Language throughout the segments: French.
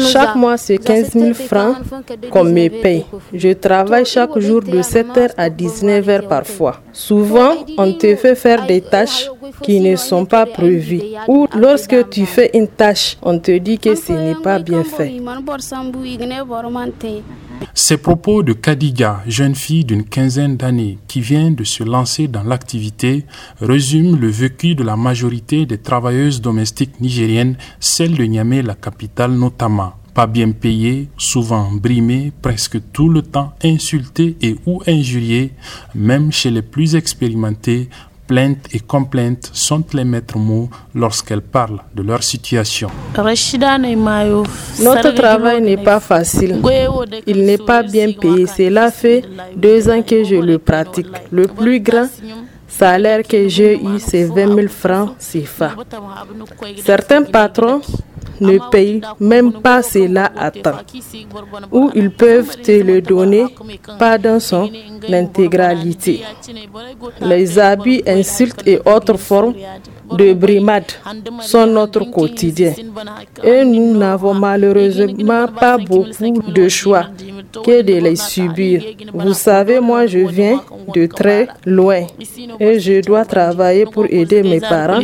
Chaque mois, c'est 15 000 francs qu'on me paye. Je travaille chaque jour de 7h à 19h parfois. Souvent, on te fait faire des tâches qui ne sont pas prévues. Ou lorsque tu fais une tâche, on te dit que ce n'est pas bien fait. Ces propos de Kadiga, jeune fille d'une quinzaine d'années qui vient de se lancer dans l'activité, résument le vécu de la majorité des travailleuses domestiques nigériennes, celle de Niamey, la capitale notamment. Pas bien payées, souvent brimées, presque tout le temps insultées et ou injuriées, même chez les plus expérimentés, plaintes et complaintes sont les maîtres mots lorsqu'elles parlent de leur situation. Notre travail n'est pas facile. Il n'est pas bien payé. Cela fait deux ans que je le pratique. Le plus grand salaire que j'ai eu, c'est 20 000 francs CFA. Certains patrons ne payent même pas cela à temps. Ou ils peuvent te le donner, pas dans son intégralité. Les abus, insultes et autres formes de brimade sont notre quotidien. Et nous n'avons malheureusement pas beaucoup de choix que de les subir. Vous savez, moi je viens de très loin et je dois travailler pour aider mes parents.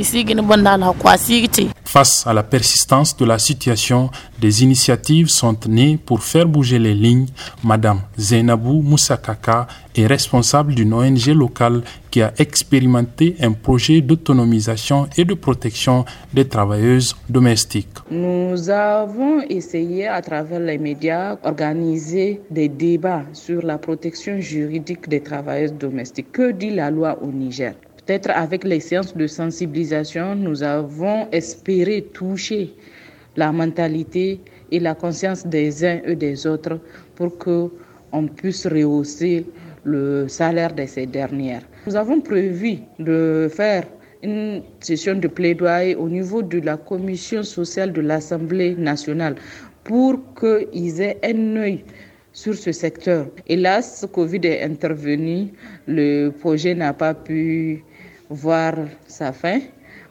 Face à la persistance de la situation, des initiatives sont nées pour faire bouger les lignes. Madame Zainabou Moussakaka est responsable d'une ONG locale qui a expérimenté un projet d'autonomisation et de protection des travailleuses domestiques. Nous avons essayé à travers les médias organiser des débats sur la protection juridique des travailleuses domestiques. Que dit la loi au Niger? Peut-être avec les séances de sensibilisation, nous avons espéré toucher la mentalité et la conscience des uns et des autres pour que on puisse rehausser le salaire de ces dernières. Nous avons prévu de faire une session de plaidoyer au niveau de la commission sociale de l'Assemblée nationale pour qu'ils aient un œil sur ce secteur. Hélas, Covid est intervenu, le projet n'a pas pu voir sa fin.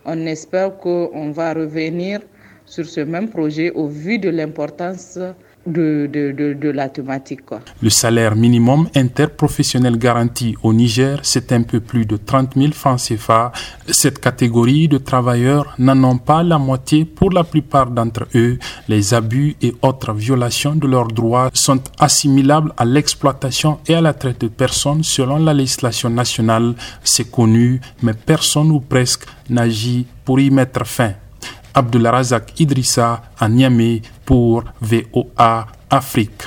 On espère qu'on va revenir sur ce même projet au vu de l'importance de, de, de, la thématique. Le salaire minimum interprofessionnel garanti au Niger, c'est un peu plus de 30 000 francs CFA. Cette catégorie de travailleurs n'en ont pas la moitié. Pour la plupart d'entre eux, les abus et autres violations de leurs droits sont assimilables à l'exploitation et à la traite de personnes selon la législation nationale. C'est connu, mais personne ou presque n'agit pour y mettre fin. Abdullah Razak Idrissa à Niamey pour VOA Afrique.